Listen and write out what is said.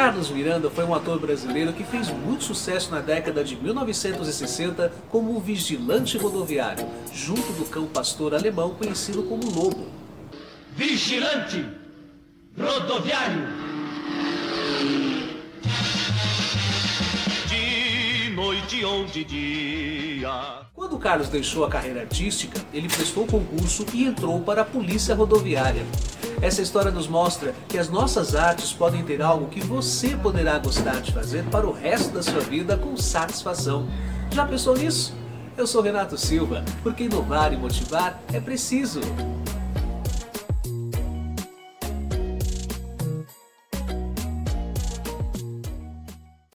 Carlos Miranda foi um ator brasileiro que fez muito sucesso na década de 1960 como um vigilante rodoviário, junto do cão pastor alemão conhecido como Lobo. Vigilante rodoviário. De noite ou de dia. Quando Carlos deixou a carreira artística, ele prestou concurso e entrou para a Polícia Rodoviária. Essa história nos mostra que as nossas artes podem ter algo que você poderá gostar de fazer para o resto da sua vida com satisfação. Já pensou nisso? Eu sou Renato Silva, porque inovar e motivar é preciso.